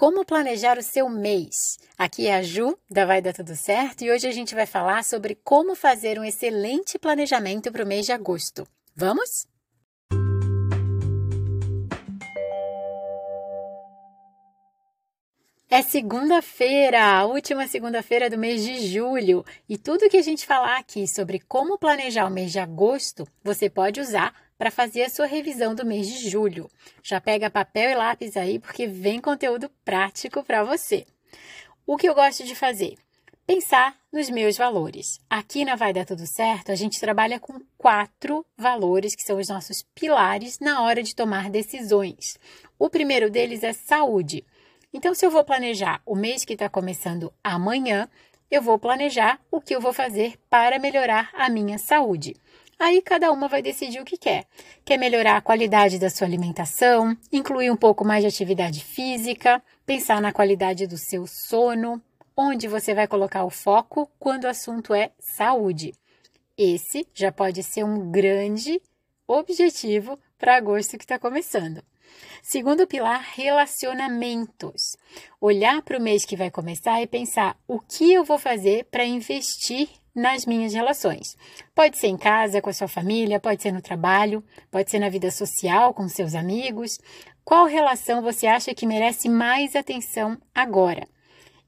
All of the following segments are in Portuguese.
Como planejar o seu mês? Aqui é a Ju, da Vai Dar Tudo Certo, e hoje a gente vai falar sobre como fazer um excelente planejamento para o mês de agosto. Vamos? É segunda-feira, a última segunda-feira do mês de julho, e tudo que a gente falar aqui sobre como planejar o mês de agosto, você pode usar para fazer a sua revisão do mês de julho. Já pega papel e lápis aí, porque vem conteúdo prático para você. O que eu gosto de fazer? Pensar nos meus valores. Aqui na Vai Dar Tudo Certo, a gente trabalha com quatro valores que são os nossos pilares na hora de tomar decisões. O primeiro deles é saúde. Então, se eu vou planejar o mês que está começando amanhã, eu vou planejar o que eu vou fazer para melhorar a minha saúde. Aí cada uma vai decidir o que quer. Quer melhorar a qualidade da sua alimentação, incluir um pouco mais de atividade física, pensar na qualidade do seu sono, onde você vai colocar o foco quando o assunto é saúde. Esse já pode ser um grande objetivo para agosto que está começando. Segundo pilar, relacionamentos. Olhar para o mês que vai começar e pensar o que eu vou fazer para investir nas minhas relações. Pode ser em casa, com a sua família, pode ser no trabalho, pode ser na vida social, com seus amigos. Qual relação você acha que merece mais atenção agora?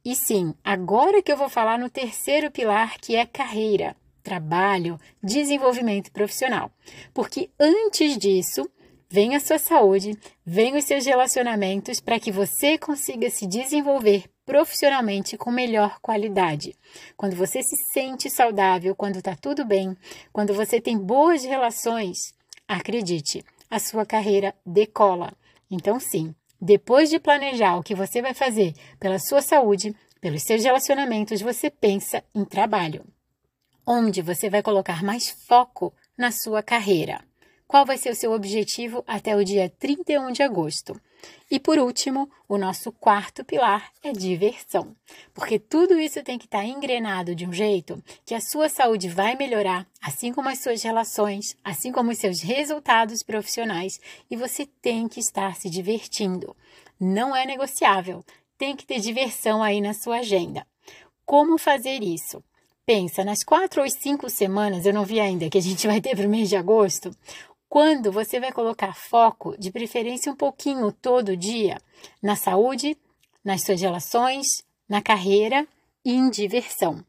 E sim, agora que eu vou falar no terceiro pilar, que é carreira, trabalho, desenvolvimento profissional. Porque antes disso, Vem a sua saúde, vem os seus relacionamentos para que você consiga se desenvolver profissionalmente com melhor qualidade. Quando você se sente saudável, quando está tudo bem, quando você tem boas relações, acredite, a sua carreira decola. Então, sim, depois de planejar o que você vai fazer pela sua saúde, pelos seus relacionamentos, você pensa em trabalho, onde você vai colocar mais foco na sua carreira qual vai ser o seu objetivo até o dia 31 de agosto. E por último, o nosso quarto pilar é diversão, porque tudo isso tem que estar engrenado de um jeito que a sua saúde vai melhorar, assim como as suas relações, assim como os seus resultados profissionais, e você tem que estar se divertindo. Não é negociável, tem que ter diversão aí na sua agenda. Como fazer isso? Pensa, nas quatro ou cinco semanas, eu não vi ainda, que a gente vai ter para o mês de agosto, quando você vai colocar foco, de preferência um pouquinho todo dia, na saúde, nas suas relações, na carreira e em diversão.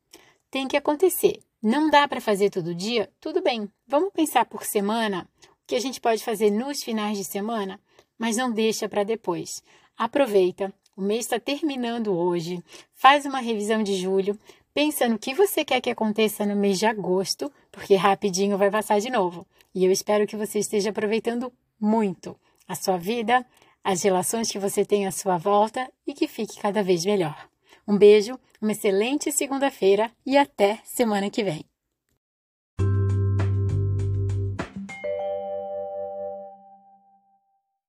Tem que acontecer. Não dá para fazer todo dia? Tudo bem. Vamos pensar por semana o que a gente pode fazer nos finais de semana, mas não deixa para depois. Aproveita. O mês está terminando hoje. Faz uma revisão de julho. Pensa no que você quer que aconteça no mês de agosto, porque rapidinho vai passar de novo. E eu espero que você esteja aproveitando muito a sua vida, as relações que você tem à sua volta e que fique cada vez melhor. Um beijo, uma excelente segunda-feira e até semana que vem.